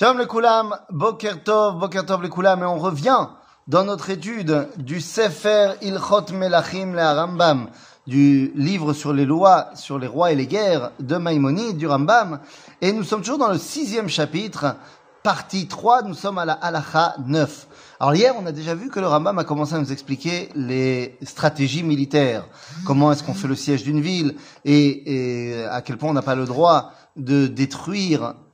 Shalom le Koulam, Boker Tov, Boker Tov le Koulam, et on revient dans notre étude du Sefer Ilchot Melachim le Rambam, du livre sur les lois, sur les rois et les guerres de Maïmonide, du Rambam, et nous sommes toujours dans le sixième chapitre, partie 3, nous sommes à la Halacha 9. Alors hier, on a déjà vu que le Rambam a commencé à nous expliquer les stratégies militaires, comment est-ce qu'on fait le siège d'une ville, et, et à quel point on n'a pas le droit de détruire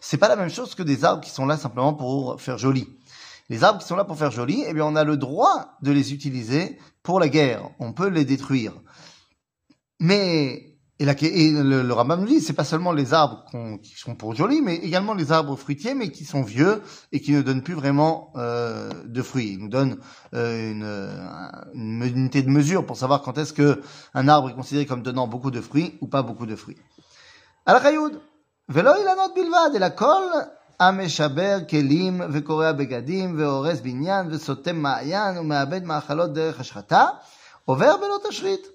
c'est pas la même chose que des arbres qui sont là simplement pour faire joli. Les arbres qui sont là pour faire joli, eh bien, on a le droit de les utiliser pour la guerre. On peut les détruire. Mais, et, la, et le, le Rambam nous dit, c'est pas seulement les arbres qui sont pour joli, mais également les arbres fruitiers, mais qui sont vieux et qui ne donnent plus vraiment euh, de fruits. Ils nous donnent euh, une, une, unité de mesure pour savoir quand est-ce que un arbre est considéré comme donnant beaucoup de fruits ou pas beaucoup de fruits. al ולא אילנות בלבד, אלא כל המשבר כלים וקורע בגדים והורס בניין וסותם מעיין ומאבד מאכלות דרך השחתה, עובר בלא תשחית,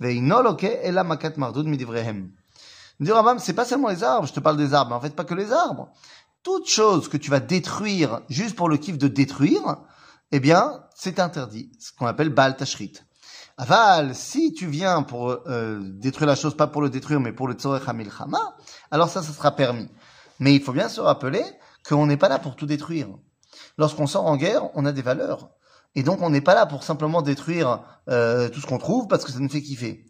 ואינו לוקה אלא מכת מרדות מדבריהם. Dit Rambam, c'est pas seulement les arbres, je te parle des arbres, mais en fait pas que les arbres. Toute chose que tu vas détruire juste pour le kiff de détruire, eh bien, c'est interdit. Ce qu'on appelle Baal Tashrit. Aval, si tu viens pour euh, détruire la chose, pas pour le détruire, mais pour le tzorech hamilchama, alors ça, ça sera permis. Mais il faut bien se rappeler qu'on n'est pas là pour tout détruire. Lorsqu'on sort en guerre, on a des valeurs. Et donc, on n'est pas là pour simplement détruire euh, tout ce qu'on trouve parce que ça nous fait kiffer.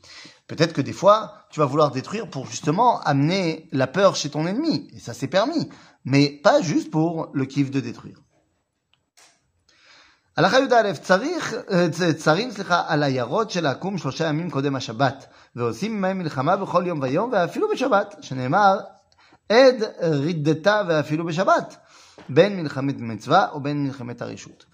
Peut-être que des fois, tu vas vouloir détruire pour justement amener la peur chez ton ennemi. Et ça, c'est permis. Mais pas juste pour le kiff de détruire. הלכה י"א, צריך, צריכים, סליחה, על עיירות של לקום שלושה ימים קודם השבת, ועושים עמהם מלחמה בכל יום ויום, ואפילו בשבת, שנאמר, עד רידתה ואפילו בשבת, בין מלחמת מצווה ou בין מלחמת הרשות.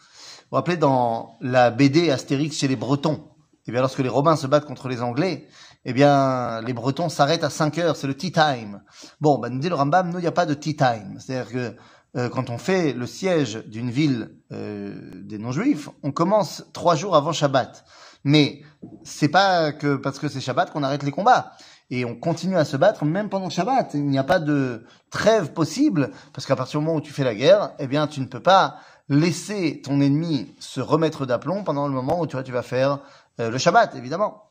Vous rappelez dans la BD Astérix chez les Bretons, eh bien lorsque les Romains se battent contre les Anglais, eh bien les Bretons s'arrêtent à 5 heures, c'est le tea time. Bon, ben nous dit le Rambam, nous il n'y a pas de tea time, c'est-à-dire que euh, quand on fait le siège d'une ville euh, des non-juifs, on commence trois jours avant Shabbat. Mais c'est pas que parce que c'est Shabbat qu'on arrête les combats. Et on continue à se battre même pendant Shabbat. Il n'y a pas de trêve possible parce qu'à partir du moment où tu fais la guerre, eh bien tu ne peux pas laisser ton ennemi se remettre d'aplomb pendant le moment où tu, vois, tu vas faire euh, le Shabbat, évidemment.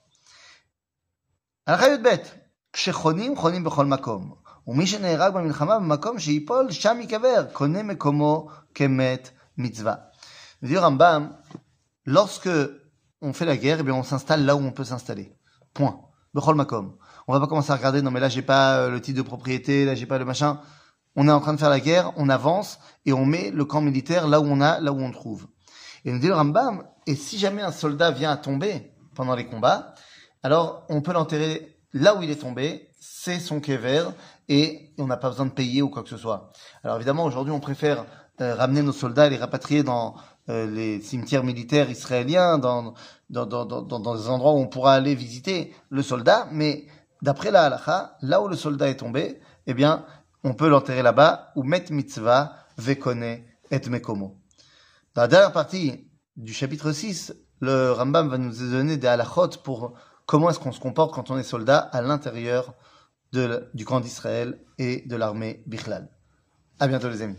ומי שנהרג במלחמה במקום שיפול, שם ייקבר, קונה מקומו כמת מצווה. Dit Rambam, lorsque on fait la guerre, eh bien on s'installe là où on peut s'installer. Point. Bechol makom. On va pas commencer à regarder, non mais là j'ai pas le titre de propriété, là j'ai pas le machin. On est en train de faire la guerre, on avance et on met le camp militaire là où on a, là où on trouve. Et nous dit le Rambam, et si jamais un soldat vient à tomber pendant les combats, alors on peut l'enterrer là où il est tombé, c'est son kever, et on n'a pas besoin de payer ou quoi que ce soit. Alors évidemment, aujourd'hui, on préfère euh, ramener nos soldats et les rapatrier dans euh, les cimetières militaires israéliens, dans dans, dans, dans, dans, des endroits où on pourra aller visiter le soldat, mais d'après la halacha, là où le soldat est tombé, eh bien, on peut l'enterrer là-bas, ou met mitzvah vekone et mekomo. Dans la dernière partie du chapitre 6, le Rambam va nous donner des halachot pour comment est-ce qu'on se comporte quand on est soldat à l'intérieur de, du camp d'Israël et de l'armée Bichlal. À bientôt les amis.